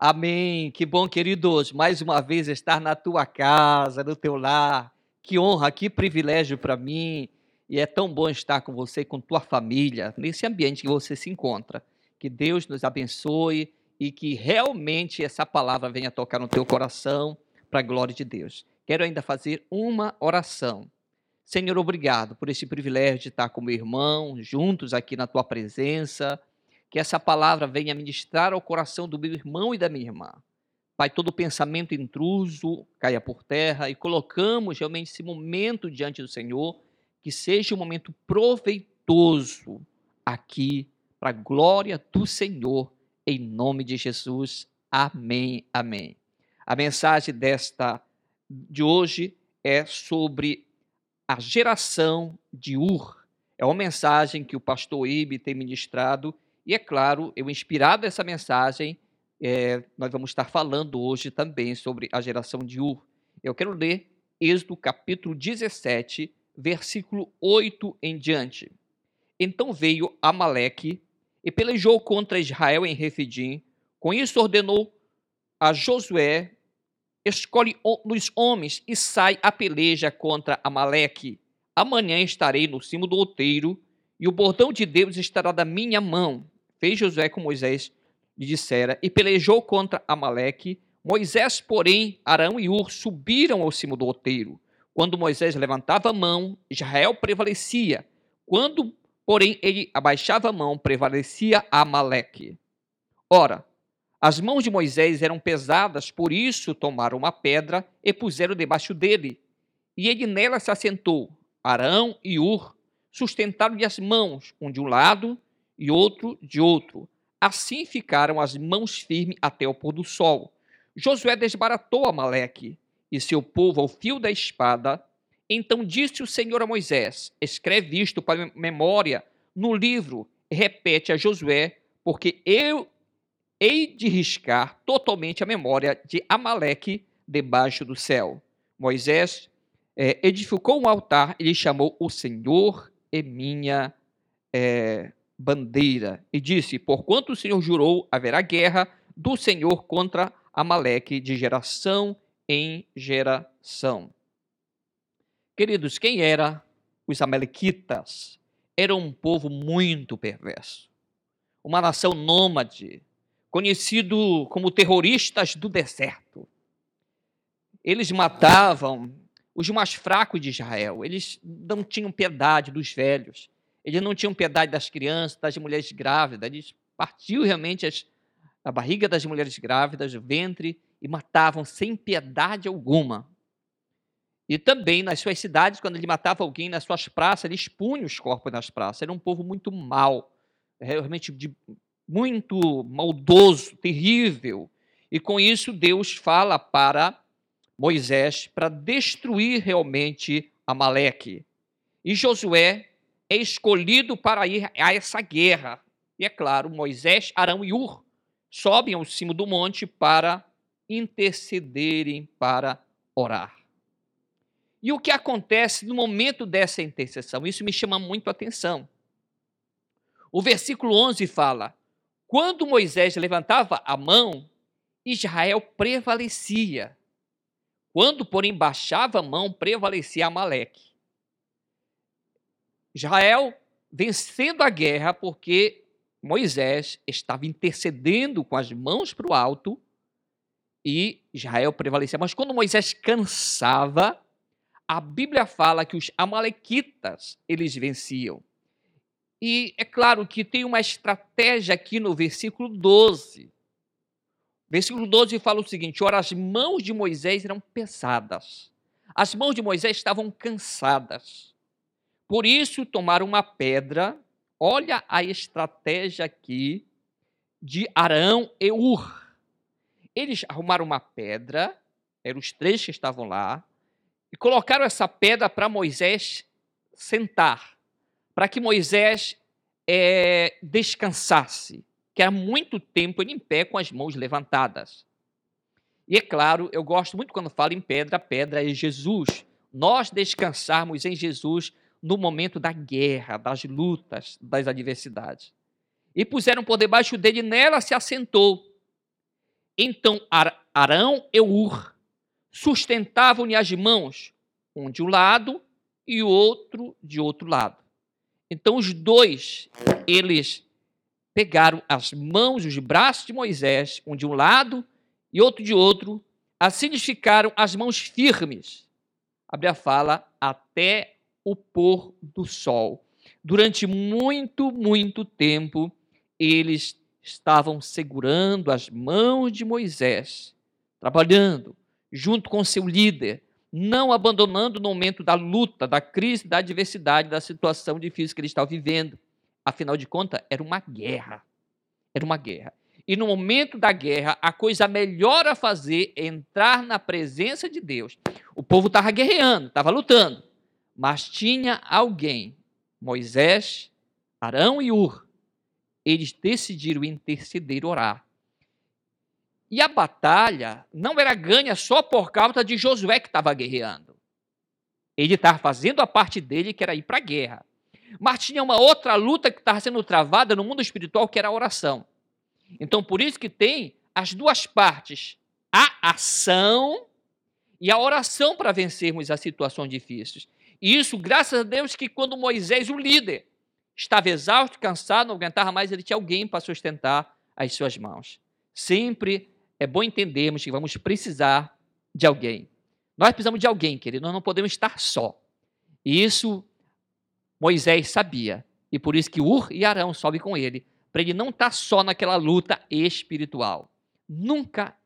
Amém. Que bom, queridos, mais uma vez estar na tua casa, no teu lar. Que honra, que privilégio para mim. E é tão bom estar com você, com tua família, nesse ambiente que você se encontra. Que Deus nos abençoe e que realmente essa palavra venha tocar no teu coração para a glória de Deus. Quero ainda fazer uma oração. Senhor, obrigado por esse privilégio de estar com meu irmão, juntos aqui na tua presença que essa palavra venha ministrar ao coração do meu irmão e da minha irmã. Pai, todo pensamento intruso caia por terra e colocamos realmente esse momento diante do Senhor, que seja um momento proveitoso aqui, para a glória do Senhor, em nome de Jesus. Amém, amém. A mensagem desta de hoje é sobre a geração de Ur. É uma mensagem que o pastor Ibe tem ministrado e é claro, eu inspirado essa mensagem, é, nós vamos estar falando hoje também sobre a geração de Ur. Eu quero ler Êxodo capítulo 17, versículo 8 em diante. Então veio Amaleque e pelejou contra Israel em Refidim. Com isso ordenou a Josué: escolhe os homens e sai a peleja contra Amaleque. Amanhã estarei no cimo do outeiro e o bordão de Deus estará da minha mão fez Josué com Moisés lhe dissera, e pelejou contra Amaleque. Moisés, porém, Arão e Ur subiram ao cimo do outeiro. Quando Moisés levantava a mão, Israel prevalecia. Quando, porém, ele abaixava a mão, prevalecia Amaleque. Ora, as mãos de Moisés eram pesadas, por isso tomaram uma pedra e puseram debaixo dele. E ele nela se assentou. Arão e Ur sustentaram-lhe as mãos, um de um lado e outro de outro. Assim ficaram as mãos firmes até o pôr do sol. Josué desbaratou Amaleque e seu povo ao fio da espada. Então disse o Senhor a Moisés: Escreve isto para memória no livro e repete a Josué, porque eu hei de riscar totalmente a memória de Amaleque debaixo do céu. Moisés é, edificou um altar e lhe chamou o Senhor é minha é, bandeira e disse: Porquanto o Senhor jurou, haverá guerra do Senhor contra Amaleque de geração em geração. Queridos, quem era os Amalequitas? Era um povo muito perverso, uma nação nômade, conhecido como terroristas do deserto. Eles matavam os mais fracos de Israel, eles não tinham piedade dos velhos eles não tinham piedade das crianças, das mulheres grávidas. Eles partiam realmente as, a barriga das mulheres grávidas, o ventre, e matavam sem piedade alguma. E também nas suas cidades, quando ele matava alguém nas suas praças, ele expunha os corpos nas praças. Era um povo muito mau, realmente de, muito maldoso, terrível. E com isso, Deus fala para Moisés para destruir realmente Amaleque. E Josué é escolhido para ir a essa guerra. E é claro, Moisés, Arão e Ur sobem ao cimo do monte para intercederem, para orar. E o que acontece no momento dessa intercessão? Isso me chama muito a atenção. O versículo 11 fala: Quando Moisés levantava a mão, Israel prevalecia. Quando, porém, baixava a mão, prevalecia Amaleque. Israel vencendo a guerra porque Moisés estava intercedendo com as mãos para o alto e Israel prevalecia. Mas quando Moisés cansava, a Bíblia fala que os amalequitas eles venciam. E é claro que tem uma estratégia aqui no versículo 12. Versículo 12 fala o seguinte: Ora, as mãos de Moisés eram pesadas. As mãos de Moisés estavam cansadas. Por isso, tomaram uma pedra. Olha a estratégia aqui de Arão e Ur. Eles arrumaram uma pedra, eram os três que estavam lá, e colocaram essa pedra para Moisés sentar, para que Moisés é, descansasse, que era muito tempo ele em pé com as mãos levantadas. E é claro, eu gosto muito quando falo em pedra, pedra é Jesus. Nós descansarmos em Jesus no momento da guerra, das lutas, das adversidades. E puseram por debaixo dele, nela se assentou. Então Arão e Ur sustentavam-lhe as mãos, um de um lado e o outro de outro lado. Então os dois, eles pegaram as mãos, os braços de Moisés, um de um lado e outro de outro, assim ficaram as mãos firmes. Abre a fala até o pôr do sol. Durante muito, muito tempo, eles estavam segurando as mãos de Moisés, trabalhando junto com seu líder, não abandonando no momento da luta, da crise, da adversidade, da situação difícil que ele estava vivendo. Afinal de contas, era uma guerra. Era uma guerra. E no momento da guerra, a coisa melhor a fazer é entrar na presença de Deus. O povo estava guerreando, estava lutando. Mas tinha alguém, Moisés, Arão e Ur, eles decidiram interceder, orar. E a batalha não era ganha só por causa de Josué que estava guerreando. Ele estava fazendo a parte dele, que era ir para a guerra. Mas tinha uma outra luta que estava sendo travada no mundo espiritual, que era a oração. Então, por isso que tem as duas partes: a ação e a oração para vencermos as situações difíceis. E isso, graças a Deus, que quando Moisés, o líder, estava exausto, cansado, não aguentava mais, ele tinha alguém para sustentar as suas mãos. Sempre é bom entendermos que vamos precisar de alguém. Nós precisamos de alguém, querido, nós não podemos estar só. E isso Moisés sabia. E por isso que Ur e Arão sobem com ele, para ele não estar só naquela luta espiritual. Nunca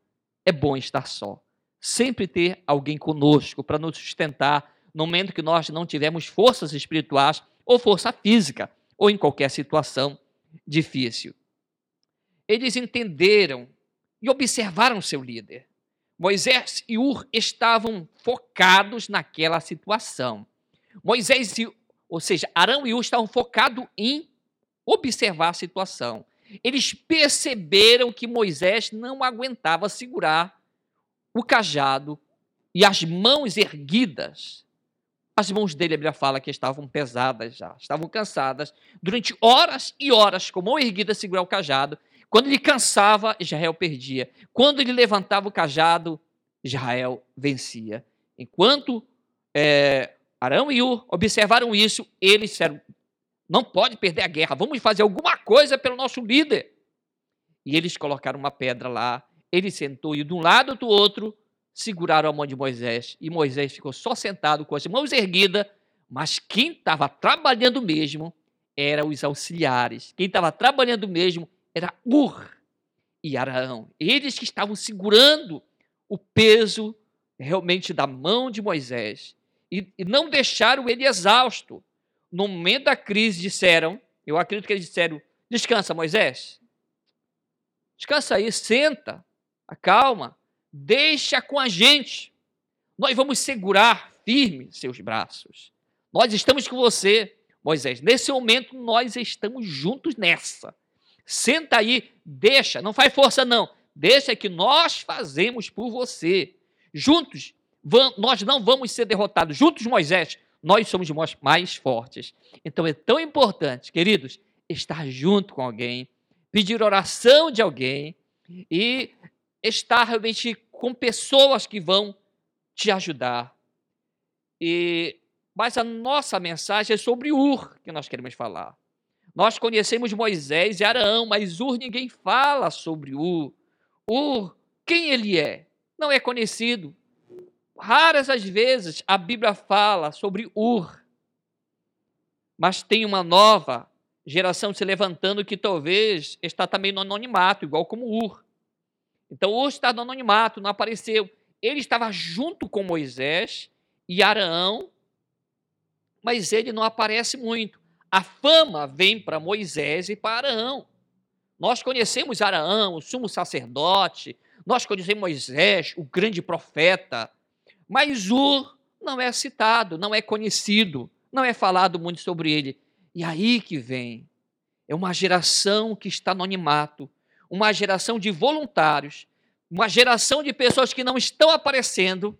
é bom estar só. Sempre ter alguém conosco para nos sustentar no momento que nós não tivermos forças espirituais ou força física, ou em qualquer situação difícil. Eles entenderam e observaram seu líder. Moisés e Ur estavam focados naquela situação. Moisés e, ou seja, Arão e Ur estavam focados em observar a situação. Eles perceberam que Moisés não aguentava segurar o cajado e as mãos erguidas. As mãos dele, a Bíblia fala que estavam pesadas já, estavam cansadas. Durante horas e horas, com mão erguida, segurar o cajado. Quando ele cansava, Israel perdia. Quando ele levantava o cajado, Israel vencia. Enquanto é, Arão e Ur observaram isso, eles disseram: não pode perder a guerra, vamos fazer alguma coisa pelo nosso líder. E eles colocaram uma pedra lá, ele sentou e de um lado do outro seguraram a mão de Moisés. E Moisés ficou só sentado com as mãos erguidas, mas quem estava trabalhando mesmo eram os auxiliares. Quem estava trabalhando mesmo era Ur e Arão. Eles que estavam segurando o peso realmente da mão de Moisés e, e não deixaram ele exausto. No momento da crise, disseram, eu acredito que eles disseram: descansa, Moisés. Descansa aí, senta, acalma, deixa com a gente. Nós vamos segurar firme seus braços. Nós estamos com você, Moisés. Nesse momento, nós estamos juntos nessa. Senta aí, deixa, não faz força não. Deixa que nós fazemos por você. Juntos, nós não vamos ser derrotados. Juntos, Moisés, nós somos mais fortes. Então é tão importante, queridos, estar junto com alguém, pedir oração de alguém e estar realmente com pessoas que vão te ajudar. E mas a nossa mensagem é sobre Ur que nós queremos falar. Nós conhecemos Moisés e Arão, mas Ur ninguém fala sobre Ur. Ur, quem ele é? Não é conhecido. Raras as vezes a Bíblia fala sobre Ur. Mas tem uma nova geração se levantando que talvez está também no anonimato, igual como Ur. Então Ur está no anonimato, não apareceu. Ele estava junto com Moisés e Arão, mas ele não aparece muito. A fama vem para Moisés e para Arão. Nós conhecemos Arão, o sumo sacerdote, nós conhecemos Moisés, o grande profeta, mas Ur não é citado, não é conhecido, não é falado muito sobre ele. E aí que vem. É uma geração que está no animato, uma geração de voluntários, uma geração de pessoas que não estão aparecendo,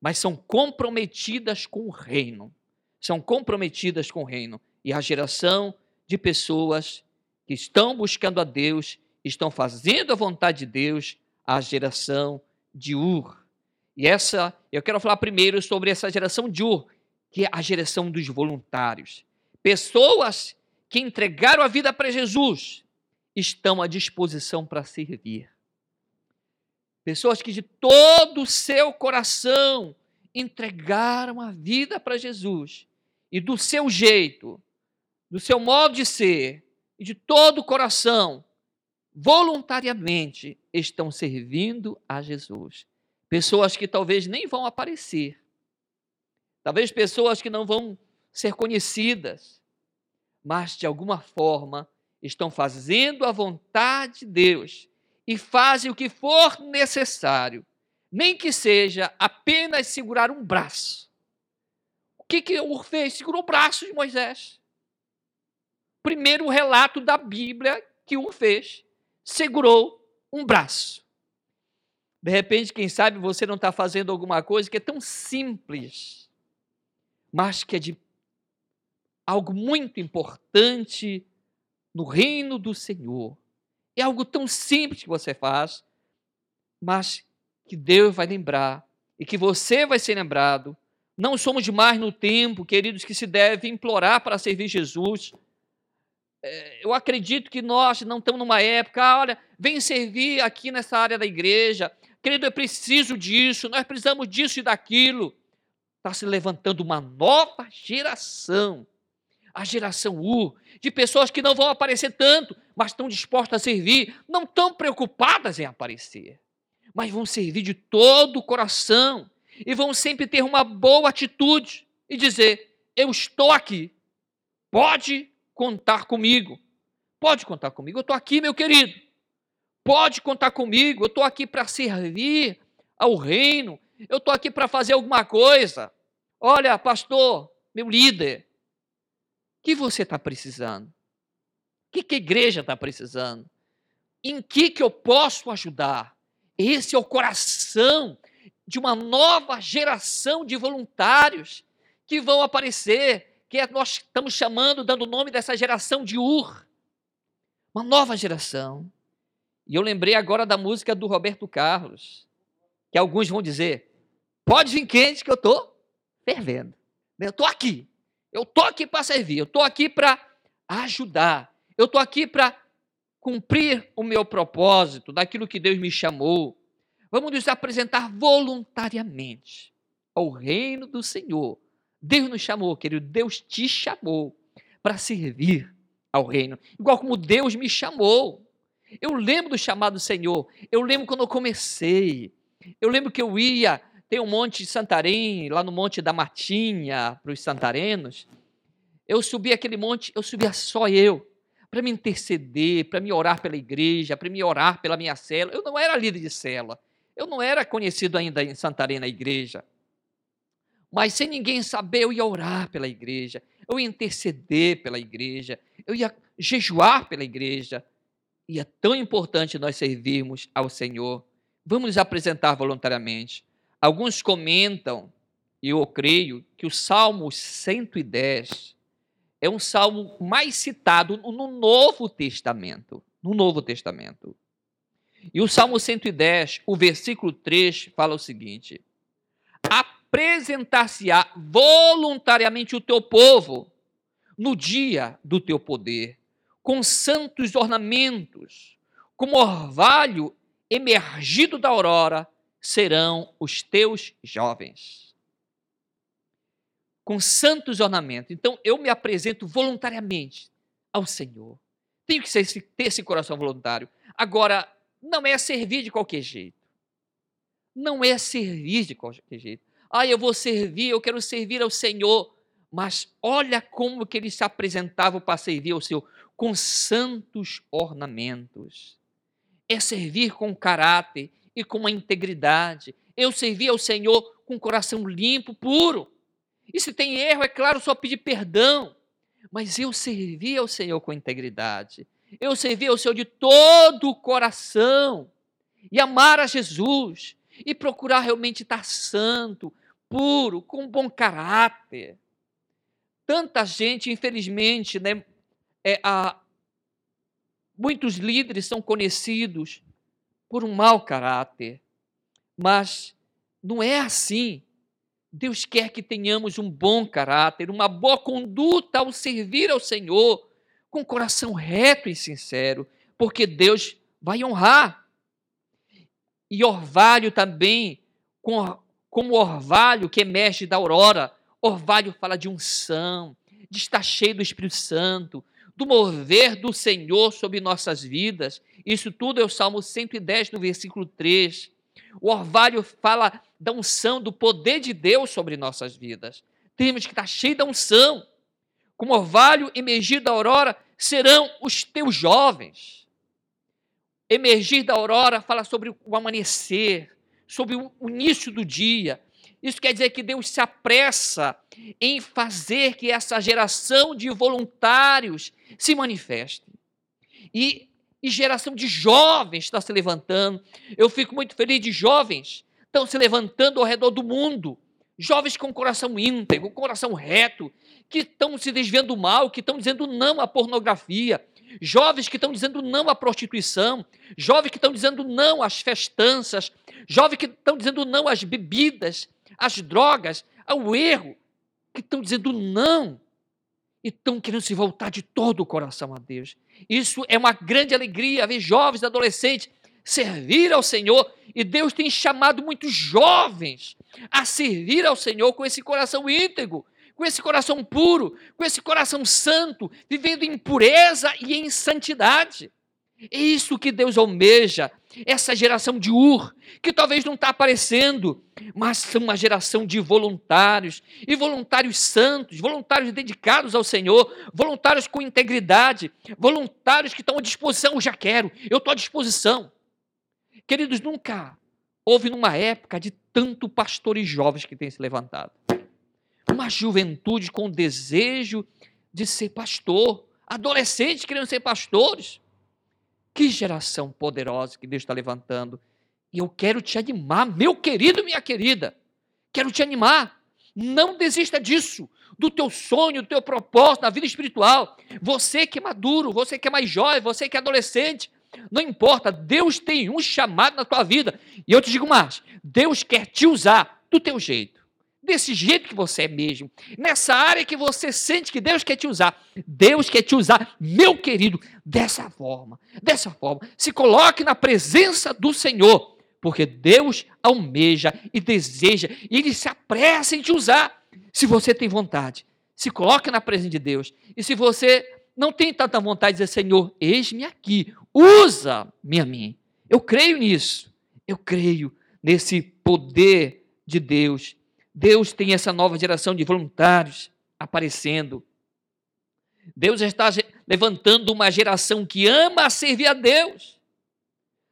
mas são comprometidas com o reino. São comprometidas com o reino e a geração de pessoas que estão buscando a Deus, estão fazendo a vontade de Deus, a geração de Ur. E essa, eu quero falar primeiro sobre essa geração de Ur, que é a geração dos voluntários. Pessoas que entregaram a vida para Jesus estão à disposição para servir. Pessoas que de todo o seu coração entregaram a vida para Jesus e do seu jeito, do seu modo de ser e de todo o coração, voluntariamente estão servindo a Jesus. Pessoas que talvez nem vão aparecer, talvez pessoas que não vão ser conhecidas, mas de alguma forma estão fazendo a vontade de Deus e fazem o que for necessário, nem que seja apenas segurar um braço. O que, que o fez? Segurou o braço de Moisés. Primeiro relato da Bíblia que o fez, segurou um braço. De repente, quem sabe você não está fazendo alguma coisa que é tão simples, mas que é de algo muito importante no reino do Senhor. É algo tão simples que você faz, mas que Deus vai lembrar e que você vai ser lembrado. Não somos demais no tempo, queridos, que se deve implorar para servir Jesus. É, eu acredito que nós não estamos numa época, ah, olha, vem servir aqui nessa área da igreja. Querido, eu preciso disso, nós precisamos disso e daquilo. Está se levantando uma nova geração a geração U, de pessoas que não vão aparecer tanto, mas estão dispostas a servir, não estão preocupadas em aparecer, mas vão servir de todo o coração e vão sempre ter uma boa atitude e dizer: Eu estou aqui, pode contar comigo, pode contar comigo, eu estou aqui, meu querido, pode contar comigo, eu estou aqui para servir ao reino, eu estou aqui para fazer alguma coisa. Olha, pastor, meu líder, que você está precisando? O que, que a igreja está precisando? Em que, que eu posso ajudar? Esse é o coração de uma nova geração de voluntários que vão aparecer, que é, nós estamos chamando, dando o nome dessa geração de Ur. Uma nova geração. E eu lembrei agora da música do Roberto Carlos, que alguns vão dizer: pode vir quente que eu estou fervendo. Eu estou aqui. Eu estou aqui para servir, eu estou aqui para ajudar, eu estou aqui para cumprir o meu propósito, daquilo que Deus me chamou. Vamos nos apresentar voluntariamente ao reino do Senhor. Deus nos chamou, querido, Deus te chamou para servir ao reino, igual como Deus me chamou. Eu lembro do chamado do Senhor, eu lembro quando eu comecei, eu lembro que eu ia tem um monte de Santarém, lá no Monte da Matinha, para os santarenos. Eu subi aquele monte, eu subia só eu, para me interceder, para me orar pela igreja, para me orar pela minha célula. Eu não era líder de célula, eu não era conhecido ainda em Santarém na igreja. Mas sem ninguém saber, eu ia orar pela igreja, eu ia interceder pela igreja, eu ia jejuar pela igreja. E é tão importante nós servirmos ao Senhor. Vamos nos apresentar voluntariamente. Alguns comentam, e eu creio, que o Salmo 110 é um salmo mais citado no Novo Testamento. No Novo Testamento. E o Salmo 110, o versículo 3, fala o seguinte: Apresentar-se-á voluntariamente o teu povo no dia do teu poder, com santos ornamentos, como orvalho emergido da aurora, serão os teus jovens. Com santos ornamentos. Então, eu me apresento voluntariamente ao Senhor. Tenho que ter esse coração voluntário. Agora, não é servir de qualquer jeito. Não é servir de qualquer jeito. Ah, eu vou servir, eu quero servir ao Senhor. Mas olha como que ele se apresentava para servir ao Senhor, com santos ornamentos. É servir com caráter, e com uma integridade. Eu servi ao Senhor com o coração limpo, puro. E se tem erro, é claro, só pedir perdão. Mas eu servi ao Senhor com integridade. Eu servi ao Senhor de todo o coração. E amar a Jesus. E procurar realmente estar santo, puro, com bom caráter. Tanta gente, infelizmente, né, é, a, muitos líderes são conhecidos por um mau caráter. Mas não é assim. Deus quer que tenhamos um bom caráter, uma boa conduta ao servir ao Senhor, com coração reto e sincero, porque Deus vai honrar. E orvalho também, como orvalho que emerge da aurora, orvalho fala de unção, de estar cheio do Espírito Santo, do mover do Senhor sobre nossas vidas. Isso tudo é o Salmo 110, no versículo 3. O orvalho fala da unção, do poder de Deus sobre nossas vidas. Temos que estar cheio da unção. Como orvalho emergir da aurora serão os teus jovens. Emergir da aurora fala sobre o amanhecer, sobre o início do dia. Isso quer dizer que Deus se apressa em fazer que essa geração de voluntários se manifeste. E e geração de jovens está se levantando. Eu fico muito feliz de jovens estão se levantando ao redor do mundo. Jovens com coração íntegro, com coração reto, que estão se desviando do mal, que estão dizendo não à pornografia. Jovens que estão dizendo não à prostituição. Jovens que estão dizendo não às festanças. Jovens que estão dizendo não às bebidas, às drogas, ao erro. Que estão dizendo não e estão querendo se voltar de todo o coração a Deus. Isso é uma grande alegria ver jovens e adolescentes servir ao Senhor e Deus tem chamado muitos jovens a servir ao Senhor com esse coração íntegro, com esse coração puro, com esse coração santo, vivendo em pureza e em santidade. É isso que Deus almeja, essa geração de Ur, que talvez não está aparecendo, mas são uma geração de voluntários, e voluntários santos, voluntários dedicados ao Senhor, voluntários com integridade, voluntários que estão à disposição, eu já quero, eu estou à disposição. Queridos, nunca houve numa época de tanto pastores jovens que têm se levantado. Uma juventude com desejo de ser pastor, adolescentes querendo ser pastores. Que geração poderosa que Deus está levantando. E eu quero te animar, meu querido, minha querida. Quero te animar. Não desista disso, do teu sonho, do teu propósito na vida espiritual. Você que é maduro, você que é mais jovem, você que é adolescente, não importa, Deus tem um chamado na tua vida. E eu te digo mais: Deus quer te usar do teu jeito desse jeito que você é mesmo, nessa área que você sente que Deus quer te usar. Deus quer te usar, meu querido, dessa forma, dessa forma. Se coloque na presença do Senhor, porque Deus almeja e deseja, e Ele se apressa em te usar. Se você tem vontade, se coloque na presença de Deus. E se você não tem tanta vontade de dizer, Senhor, eis-me aqui, usa-me a mim. Eu creio nisso. Eu creio nesse poder de Deus Deus tem essa nova geração de voluntários aparecendo. Deus está levantando uma geração que ama servir a Deus.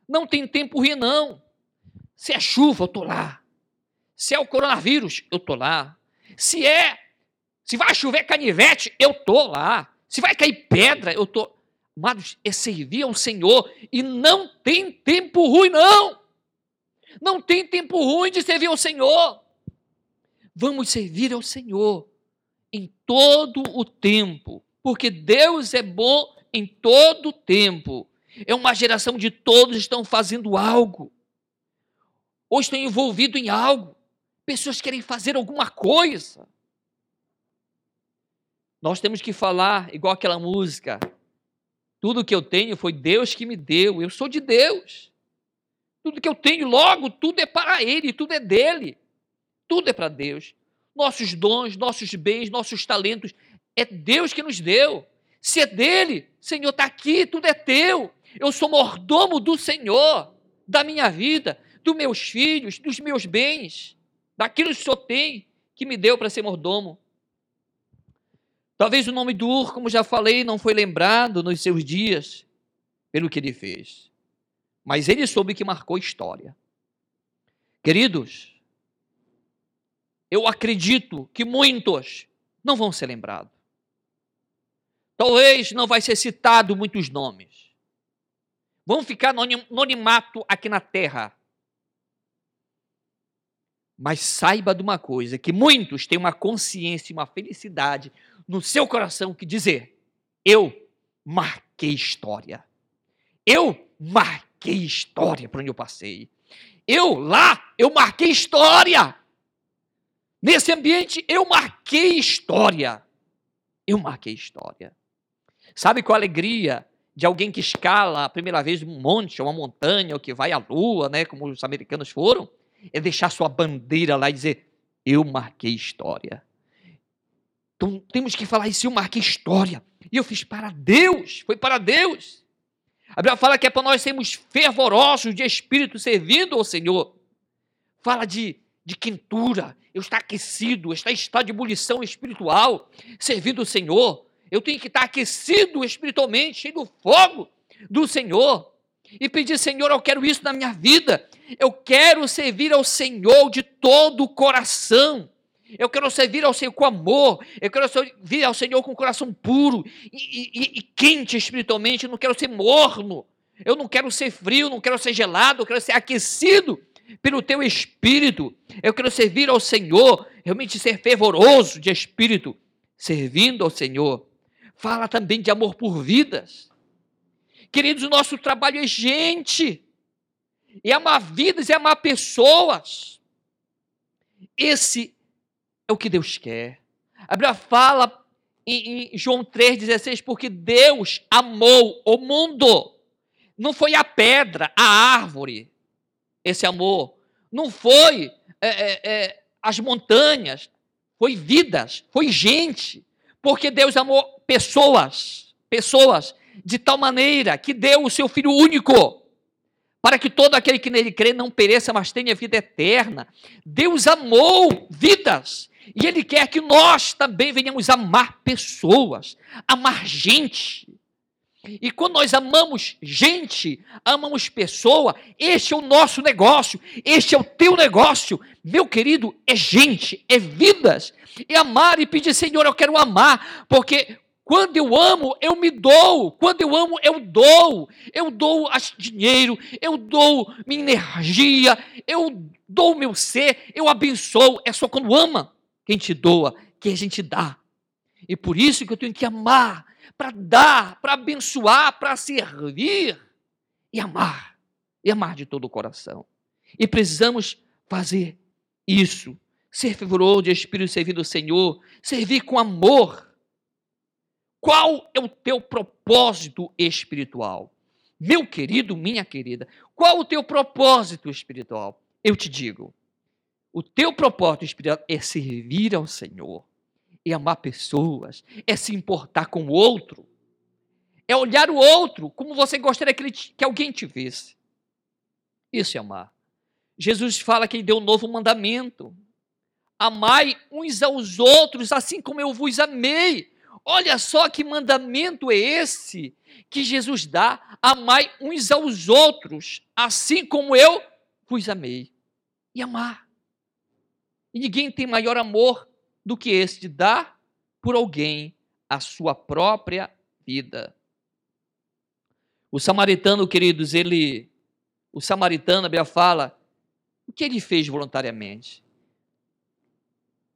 Não tem tempo ruim, não. Se é chuva, eu estou lá. Se é o coronavírus, eu estou lá. Se é, se vai chover canivete, eu estou lá. Se vai cair pedra, eu estou. Amados, é servir ao Senhor e não tem tempo ruim, não. Não tem tempo ruim de servir ao Senhor. Vamos servir ao Senhor em todo o tempo, porque Deus é bom em todo o tempo. É uma geração de todos estão fazendo algo, ou estão envolvidos em algo. Pessoas querem fazer alguma coisa. Nós temos que falar igual aquela música. Tudo que eu tenho foi Deus que me deu. Eu sou de Deus. Tudo que eu tenho, logo, tudo é para Ele, tudo é dele. Tudo é para Deus. Nossos dons, nossos bens, nossos talentos, é Deus que nos deu. Se é dele, Senhor, está aqui, tudo é teu. Eu sou mordomo do Senhor, da minha vida, dos meus filhos, dos meus bens, daquilo que o Senhor tem, que me deu para ser mordomo. Talvez o nome do Ur, como já falei, não foi lembrado nos seus dias pelo que ele fez. Mas ele soube que marcou história. Queridos, eu acredito que muitos não vão ser lembrados. Talvez não vai ser citado muitos nomes. Vão ficar no anonimato aqui na terra. Mas saiba de uma coisa, que muitos têm uma consciência e uma felicidade no seu coração que dizer: eu marquei história. Eu marquei história por onde eu passei. Eu lá, eu marquei história. Nesse ambiente, eu marquei história. Eu marquei história. Sabe qual a alegria de alguém que escala a primeira vez um monte, uma montanha, ou que vai à lua, né, como os americanos foram? É deixar sua bandeira lá e dizer: Eu marquei história. Então temos que falar isso, eu marquei história. E eu fiz para Deus, foi para Deus. A Bíblia fala que é para nós sermos fervorosos de espírito servindo ao Senhor. Fala de, de quentura, eu estar aquecido, estar em estado de ebulição espiritual, servindo o Senhor. Eu tenho que estar aquecido espiritualmente, cheio do fogo do Senhor. E pedir, Senhor, eu quero isso na minha vida. Eu quero servir ao Senhor de todo o coração. Eu quero servir ao Senhor com amor. Eu quero servir ao Senhor com o coração puro e, e, e quente espiritualmente. Eu não quero ser morno. Eu não quero ser frio, não quero ser gelado. Eu quero ser aquecido pelo teu espírito. Eu quero servir ao Senhor, realmente ser fervoroso de espírito, servindo ao Senhor. Fala também de amor por vidas. Queridos, o nosso trabalho é gente. É amar vidas, é amar pessoas. Esse é o que Deus quer. A Bíblia fala em, em João 3,16, porque Deus amou o mundo. Não foi a pedra, a árvore, esse amor. Não foi é, é, é, as montanhas, foi vidas, foi gente. Porque Deus amou pessoas, pessoas, de tal maneira que deu o seu Filho único para que todo aquele que nele crê não pereça, mas tenha vida eterna. Deus amou vidas. E Ele quer que nós também venhamos amar pessoas, amar gente. E quando nós amamos gente, amamos pessoa, este é o nosso negócio, este é o teu negócio, meu querido, é gente, é vidas. É amar e pedir, Senhor, eu quero amar, porque quando eu amo, eu me dou. Quando eu amo, eu dou. Eu dou dinheiro, eu dou minha energia, eu dou meu ser, eu abençoo. É só quando ama quem te doa, que a gente dá. E por isso que eu tenho que amar, para dar, para abençoar, para servir e amar. E amar de todo o coração. E precisamos fazer isso. Ser fervoroso de espírito servindo o Senhor, servir com amor. Qual é o teu propósito espiritual? Meu querido, minha querida, qual o teu propósito espiritual? Eu te digo, o teu propósito espiritual é servir ao Senhor, é amar pessoas, é se importar com o outro, é olhar o outro como você gostaria que, ele, que alguém te visse. Isso é amar. Jesus fala que ele deu um novo mandamento. Amai uns aos outros, assim como eu vos amei. Olha só que mandamento é esse que Jesus dá: amai uns aos outros, assim como eu vos amei. E amar. E ninguém tem maior amor do que esse de dar por alguém a sua própria vida. O samaritano, queridos, ele, o samaritano, a Bíblia fala, o que ele fez voluntariamente?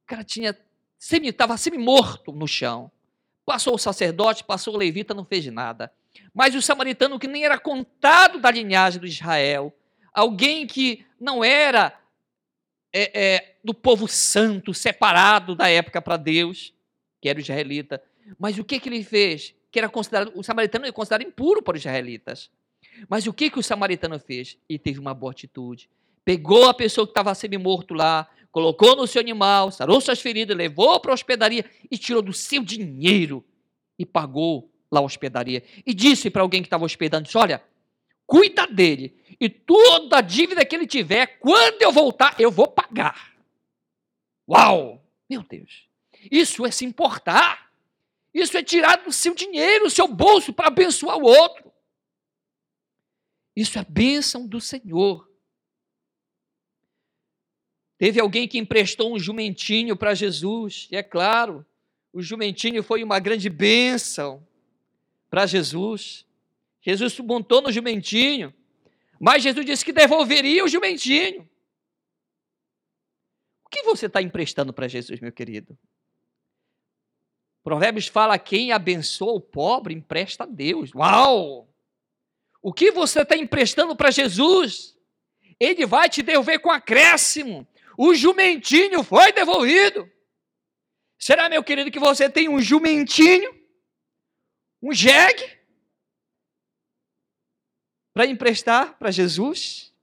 O cara tinha, semi, estava semi-morto no chão. Passou o sacerdote, passou o levita, não fez nada. Mas o samaritano, que nem era contado da linhagem do Israel, alguém que não era é, é, do povo santo, separado da época para Deus, que era o israelita. Mas o que, que ele fez? Que era considerado, o samaritano era considerado impuro para os israelitas. Mas o que, que o samaritano fez? Ele teve uma boa atitude. Pegou a pessoa que estava semi-morto lá, colocou no seu animal, sarou suas feridas, levou para a hospedaria e tirou do seu dinheiro e pagou lá a hospedaria. E disse para alguém que estava hospedando: Olha, cuida dele. E toda a dívida que ele tiver, quando eu voltar, eu vou pagar. Uau! Meu Deus. Isso é se importar. Isso é tirar do seu dinheiro, do seu bolso, para abençoar o outro. Isso é bênção do Senhor. Teve alguém que emprestou um jumentinho para Jesus, e é claro, o jumentinho foi uma grande bênção para Jesus. Jesus montou no jumentinho, mas Jesus disse que devolveria o jumentinho. O que você está emprestando para Jesus, meu querido? Provérbios fala: quem abençoa o pobre empresta a Deus. Uau! O que você está emprestando para Jesus, ele vai te devolver com acréscimo. O jumentinho foi devolvido. Será, meu querido, que você tem um jumentinho, um jegue, para emprestar para Jesus?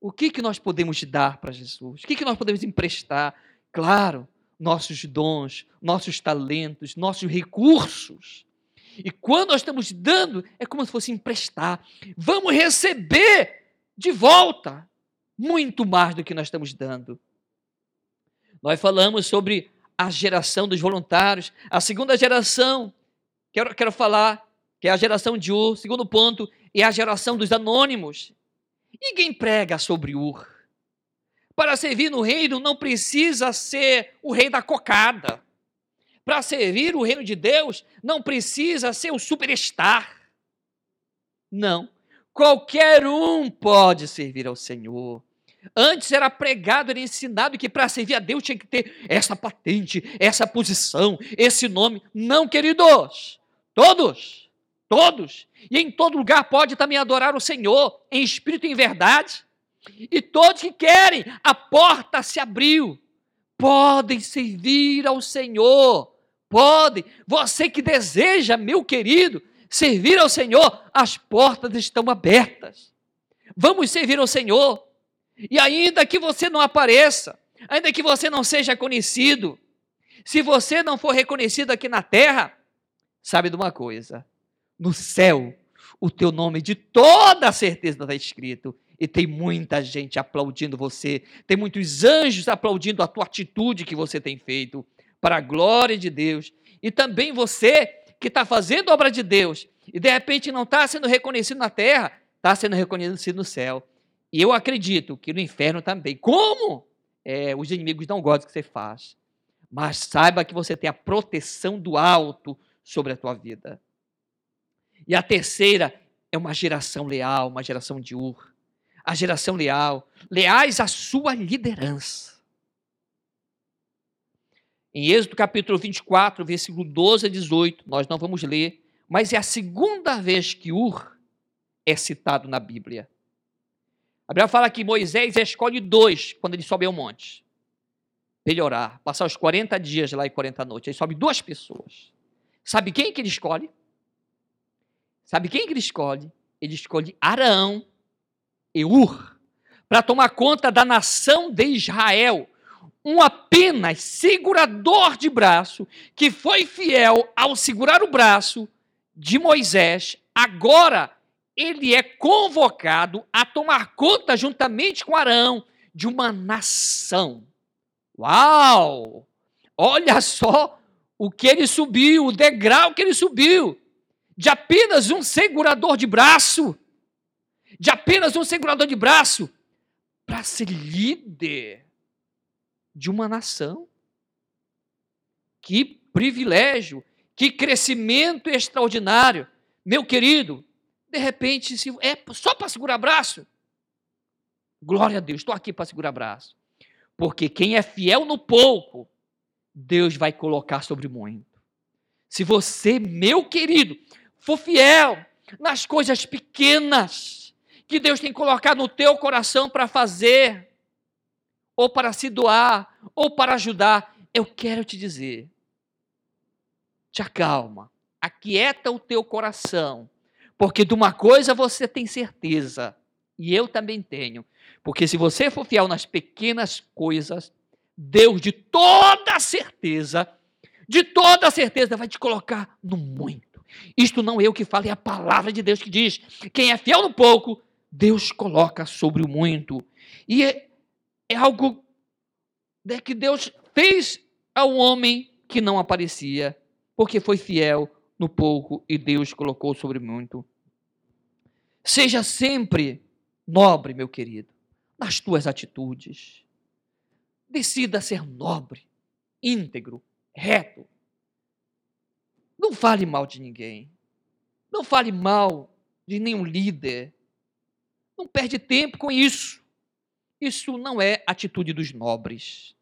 O que, que nós podemos dar para Jesus? O que, que nós podemos emprestar? Claro, nossos dons, nossos talentos, nossos recursos. E quando nós estamos dando, é como se fosse emprestar. Vamos receber de volta muito mais do que nós estamos dando. Nós falamos sobre a geração dos voluntários, a segunda geração, quero, quero falar, que é a geração de Ur, segundo ponto, é a geração dos anônimos. Ninguém prega sobre Ur. Para servir no reino não precisa ser o rei da cocada. Para servir o reino de Deus não precisa ser o superstar. Não. Qualquer um pode servir ao Senhor. Antes era pregado, era ensinado que para servir a Deus tinha que ter essa patente, essa posição, esse nome. Não, queridos. Todos, todos. E em todo lugar pode também adorar o Senhor, em espírito e em verdade. E todos que querem, a porta se abriu. Podem servir ao Senhor. Podem. Você que deseja, meu querido, servir ao Senhor, as portas estão abertas. Vamos servir ao Senhor. E ainda que você não apareça, ainda que você não seja conhecido, se você não for reconhecido aqui na terra, sabe de uma coisa: no céu, o teu nome de toda certeza está escrito e tem muita gente aplaudindo você, tem muitos anjos aplaudindo a tua atitude que você tem feito, para a glória de Deus. E também você que está fazendo obra de Deus e de repente não está sendo reconhecido na terra, está sendo reconhecido no céu. E eu acredito que no inferno também. Como? É, os inimigos não gostam do que você faz. Mas saiba que você tem a proteção do alto sobre a tua vida. E a terceira é uma geração leal, uma geração de Ur a geração leal, leais à sua liderança. Em Êxodo capítulo 24, versículo 12 a 18, nós não vamos ler, mas é a segunda vez que Ur é citado na Bíblia. A Bíblia fala que Moisés escolhe dois quando ele sobe ao monte. Melhorar, passar os 40 dias lá e 40 noites. Ele sobe duas pessoas. Sabe quem que ele escolhe? Sabe quem que ele escolhe? Ele escolhe Arão Eur, para tomar conta da nação de Israel. Um apenas segurador de braço, que foi fiel ao segurar o braço de Moisés, agora ele é convocado a tomar conta, juntamente com Arão, de uma nação. Uau! Olha só o que ele subiu, o degrau que ele subiu, de apenas um segurador de braço de apenas um segurador de braço para ser líder de uma nação. Que privilégio, que crescimento extraordinário. Meu querido, de repente, se é só para segurar braço. Glória a Deus, estou aqui para segurar braço. Porque quem é fiel no pouco, Deus vai colocar sobre muito. Se você, meu querido, for fiel nas coisas pequenas, que Deus tem colocado no teu coração para fazer, ou para se doar, ou para ajudar, eu quero te dizer, te acalma, aquieta o teu coração, porque de uma coisa você tem certeza, e eu também tenho, porque se você for fiel nas pequenas coisas, Deus de toda certeza, de toda certeza vai te colocar no muito. Isto não é eu que falo, é a palavra de Deus que diz: quem é fiel no pouco, Deus coloca sobre o muito. E é, é algo né, que Deus fez ao homem que não aparecia, porque foi fiel no pouco e Deus colocou sobre muito. Seja sempre nobre, meu querido, nas tuas atitudes. Decida ser nobre, íntegro, reto. Não fale mal de ninguém. Não fale mal de nenhum líder. Não perde tempo com isso. Isso não é atitude dos nobres.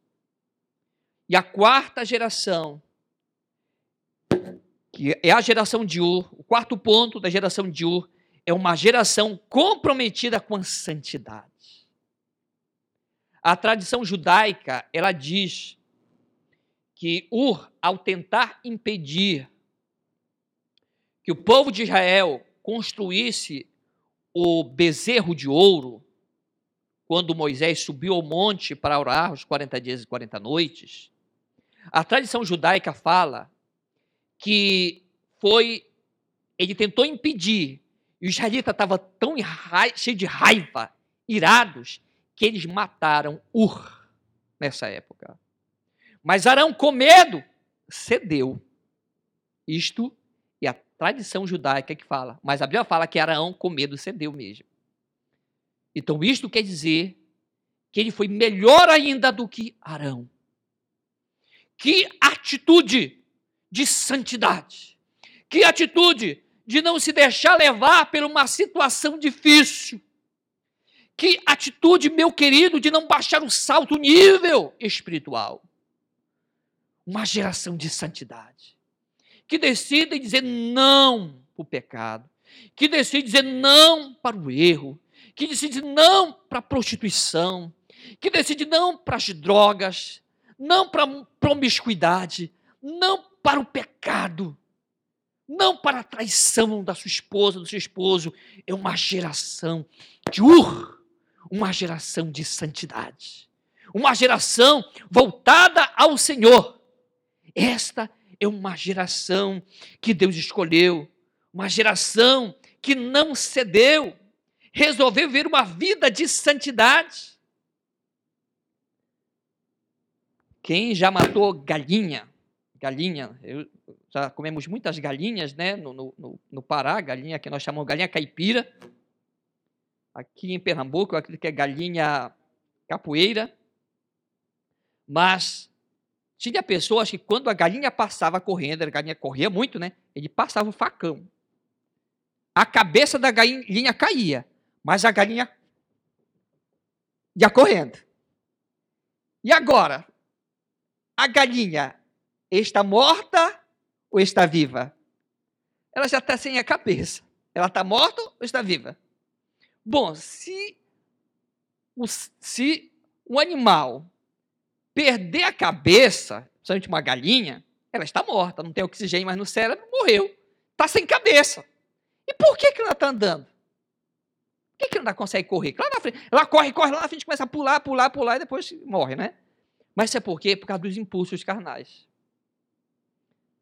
E a quarta geração, que é a geração de Ur, o quarto ponto da geração de Ur é uma geração comprometida com a santidade. A tradição judaica, ela diz que Ur, ao tentar impedir que o povo de Israel construísse o bezerro de ouro, quando Moisés subiu ao monte para orar os 40 dias e 40 noites, a tradição judaica fala que foi ele tentou impedir e os israelitas estavam tão cheios de raiva, irados, que eles mataram Ur nessa época. Mas Arão, com medo, cedeu. Isto tradição judaica que fala. Mas a Bíblia fala que Arão, com medo, cedeu mesmo. Então, isto quer dizer que ele foi melhor ainda do que Arão. Que atitude de santidade! Que atitude de não se deixar levar por uma situação difícil! Que atitude, meu querido, de não baixar o salto nível espiritual! Uma geração de santidade. Que decide dizer não para o pecado. Que decide dizer não para o erro que decide não para a prostituição, que decide não para as drogas, não para a promiscuidade, não para o pecado, não para a traição da sua esposa, do seu esposo. É uma geração de ur, uma geração de santidade, uma geração voltada ao Senhor. Esta é uma geração que Deus escolheu, uma geração que não cedeu, resolveu viver uma vida de santidade. Quem já matou galinha? Galinha, eu, já comemos muitas galinhas, né? No, no, no Pará, galinha que nós chamamos galinha caipira. Aqui em Pernambuco, acredito que é galinha capoeira. Mas tinha pessoas que quando a galinha passava correndo, a galinha corria muito, né? Ele passava o facão. A cabeça da galinha caía. Mas a galinha ia correndo. E agora? A galinha está morta ou está viva? Ela já está sem a cabeça. Ela está morta ou está viva? Bom, se, se um animal perder a cabeça, principalmente uma galinha, ela está morta, não tem oxigênio mais no cérebro, morreu. Está sem cabeça. E por que, que ela está andando? Por que, que não consegue correr? Lá na frente, ela corre, corre lá na frente, começa a pular, pular, pular e depois morre, né? Mas isso é por quê? Por causa dos impulsos carnais.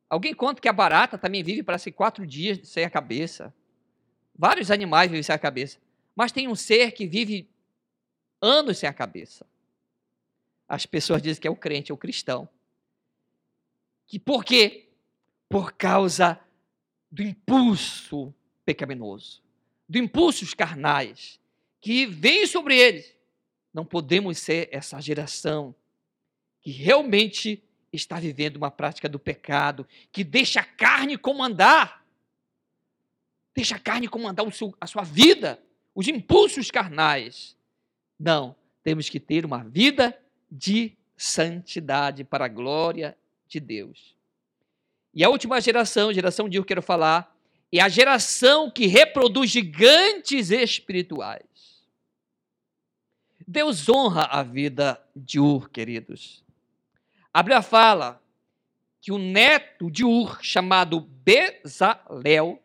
Alguém conta que a barata também vive, parece, quatro dias sem a cabeça. Vários animais vivem sem a cabeça. Mas tem um ser que vive anos sem a cabeça. As pessoas dizem que é o crente, é o cristão. Que por quê? Por causa do impulso pecaminoso de impulsos carnais que vêm sobre eles. Não podemos ser essa geração que realmente está vivendo uma prática do pecado, que deixa a carne comandar. Deixa a carne comandar seu, a sua vida, os impulsos carnais. Não, temos que ter uma vida de santidade para a glória de Deus. E a última geração, geração de eu quero falar, é a geração que reproduz gigantes espirituais. Deus honra a vida de Ur, queridos. A Bíblia fala que o neto de Ur, chamado Bezalel,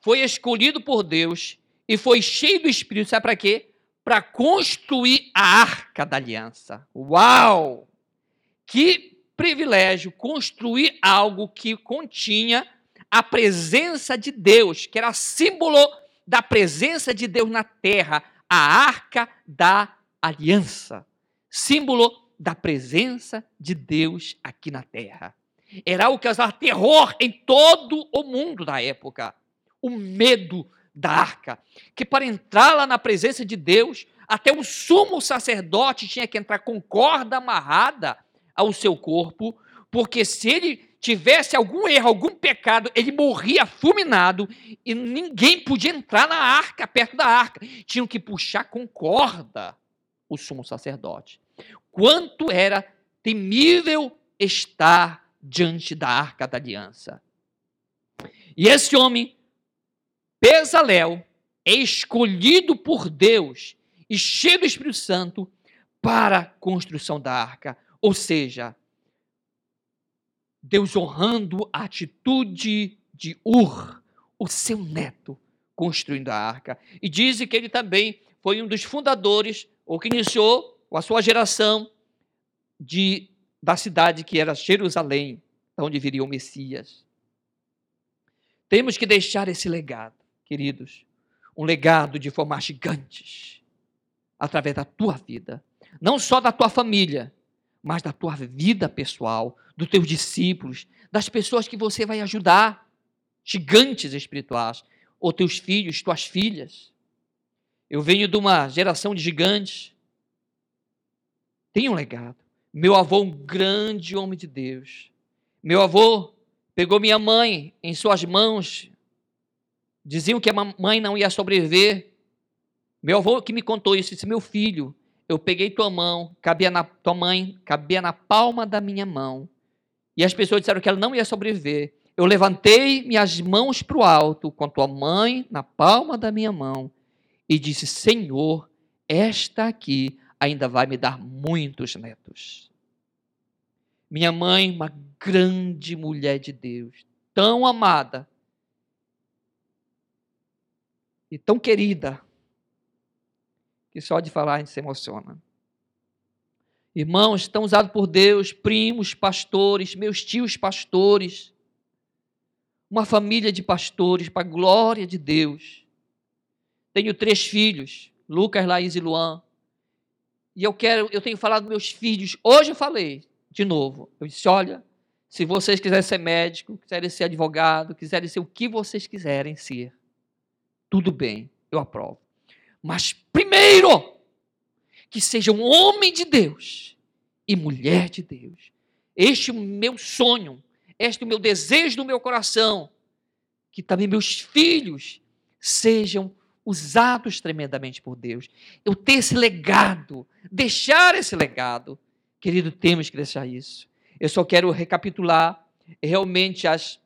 foi escolhido por Deus e foi cheio do Espírito, sabe para quê? Para construir a arca da aliança. Uau! Que privilégio construir algo que continha a presença de Deus, que era símbolo da presença de Deus na terra, a arca da aliança, símbolo da presença de Deus aqui na terra. Era o que causava terror em todo o mundo da época. O medo da arca, que para entrar lá na presença de Deus, até o sumo sacerdote tinha que entrar com corda amarrada ao seu corpo, porque se ele tivesse algum erro, algum pecado, ele morria fulminado e ninguém podia entrar na arca, perto da arca. Tinham que puxar com corda o sumo sacerdote. Quanto era temível estar diante da arca da aliança. E esse homem, Pesalel, é escolhido por Deus e cheio do Espírito Santo para a construção da arca. Ou seja, Deus honrando a atitude de Ur, o seu neto, construindo a arca. E diz que ele também foi um dos fundadores, ou que iniciou a sua geração de, da cidade que era Jerusalém, onde viria o Messias. Temos que deixar esse legado, queridos, um legado de formar gigantes através da tua vida, não só da tua família, mas da tua vida pessoal, dos teus discípulos, das pessoas que você vai ajudar, gigantes espirituais, ou teus filhos, tuas filhas. Eu venho de uma geração de gigantes. Tenho um legado. Meu avô, um grande homem de Deus. Meu avô pegou minha mãe em suas mãos. Diziam que a mãe não ia sobreviver. Meu avô que me contou isso, disse: Meu filho, eu peguei tua mão, cabia na tua mãe, cabia na palma da minha mão. E as pessoas disseram que ela não ia sobreviver. Eu levantei minhas mãos para o alto, com a tua mãe na palma da minha mão, e disse: Senhor, esta aqui ainda vai me dar muitos netos. Minha mãe, uma grande mulher de Deus, tão amada e tão querida, que só de falar a gente se emociona. Irmãos, estão usados por Deus, primos, pastores, meus tios pastores, uma família de pastores, para a glória de Deus. Tenho três filhos, Lucas, Laís e Luan. E eu quero, eu tenho falado meus filhos, hoje eu falei, de novo, eu disse, olha, se vocês quiserem ser médico, quiserem ser advogado, quiserem ser o que vocês quiserem ser, tudo bem, eu aprovo. Mas primeiro, que seja um homem de Deus e mulher de Deus. Este é o meu sonho, este é o meu desejo do meu coração, que também meus filhos sejam usados tremendamente por Deus. Eu ter esse legado, deixar esse legado. Querido, temos que deixar isso. Eu só quero recapitular realmente as.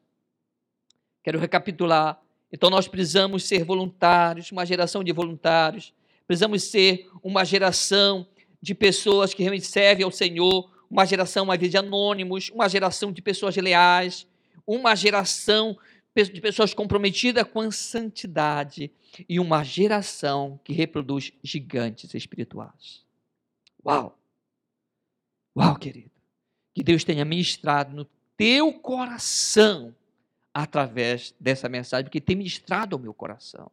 Quero recapitular então nós precisamos ser voluntários, uma geração de voluntários. Precisamos ser uma geração de pessoas que realmente servem ao Senhor, uma geração, uma vez de anônimos, uma geração de pessoas leais, uma geração de pessoas comprometidas com a santidade e uma geração que reproduz gigantes espirituais. Uau! Uau, querido! Que Deus tenha ministrado no teu coração através dessa mensagem, porque tem ministrado ao meu coração.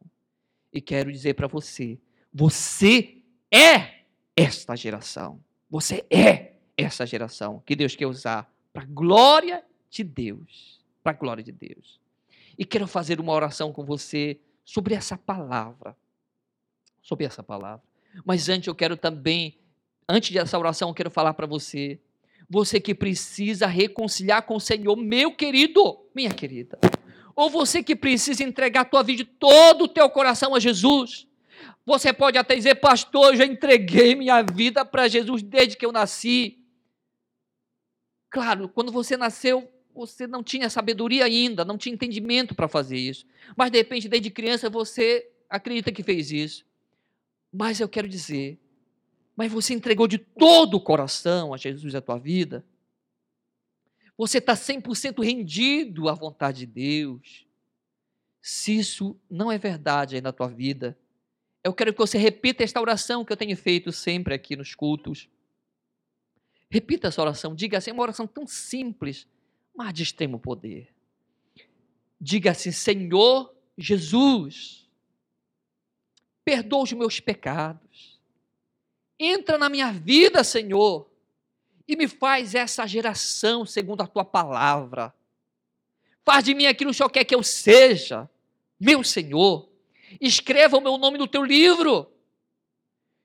E quero dizer para você: você é esta geração. Você é essa geração que Deus quer usar para a glória de Deus. Para a glória de Deus. E quero fazer uma oração com você sobre essa palavra. Sobre essa palavra. Mas antes eu quero também, antes dessa oração, eu quero falar para você você que precisa reconciliar com o Senhor, meu querido, minha querida. Ou você que precisa entregar a tua vida, todo o teu coração a Jesus. Você pode até dizer, pastor, eu já entreguei minha vida para Jesus desde que eu nasci. Claro, quando você nasceu, você não tinha sabedoria ainda, não tinha entendimento para fazer isso. Mas de repente, desde criança, você acredita que fez isso. Mas eu quero dizer, mas você entregou de todo o coração a Jesus a tua vida, você está 100% rendido à vontade de Deus. Se isso não é verdade aí na tua vida, eu quero que você repita esta oração que eu tenho feito sempre aqui nos cultos. Repita essa oração, diga assim, é uma oração tão simples, mas de extremo poder. Diga assim: Senhor Jesus, perdoa os meus pecados Entra na minha vida, Senhor, e me faz essa geração segundo a tua palavra. Faz de mim aquilo que o Senhor quer que eu seja, meu Senhor. Escreva o meu nome no teu livro.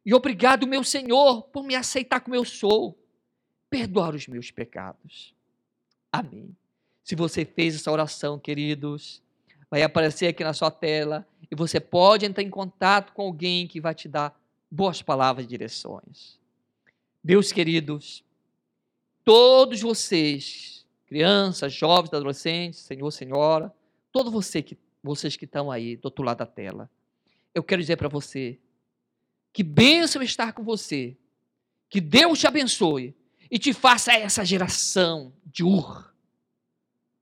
E obrigado, meu Senhor, por me aceitar como eu sou. Perdoar os meus pecados. Amém. Se você fez essa oração, queridos, vai aparecer aqui na sua tela e você pode entrar em contato com alguém que vai te dar boas palavras e direções. Meus queridos, todos vocês, crianças, jovens, adolescentes, senhor, senhora, todos você que, vocês que estão aí do outro lado da tela, eu quero dizer para você que bênção estar com você. Que Deus te abençoe e te faça essa geração de Ur.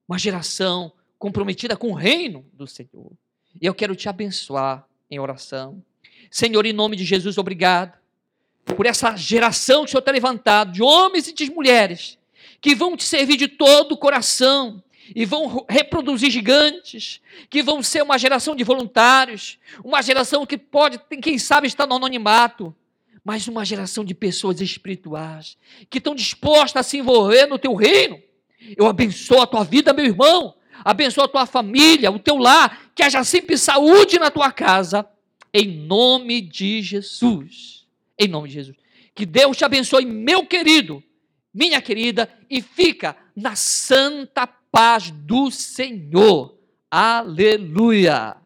Uma geração comprometida com o reino do Senhor. E eu quero te abençoar em oração. Senhor, em nome de Jesus, obrigado por essa geração que o Senhor está levantado, de homens e de mulheres, que vão te servir de todo o coração, e vão reproduzir gigantes, que vão ser uma geração de voluntários, uma geração que pode, quem sabe, estar no anonimato, mas uma geração de pessoas espirituais, que estão dispostas a se envolver no teu reino. Eu abençoo a tua vida, meu irmão, abençoo a tua família, o teu lar, que haja sempre saúde na tua casa, em nome de Jesus. Em nome de Jesus. Que Deus te abençoe, meu querido, minha querida, e fica na santa paz do Senhor. Aleluia!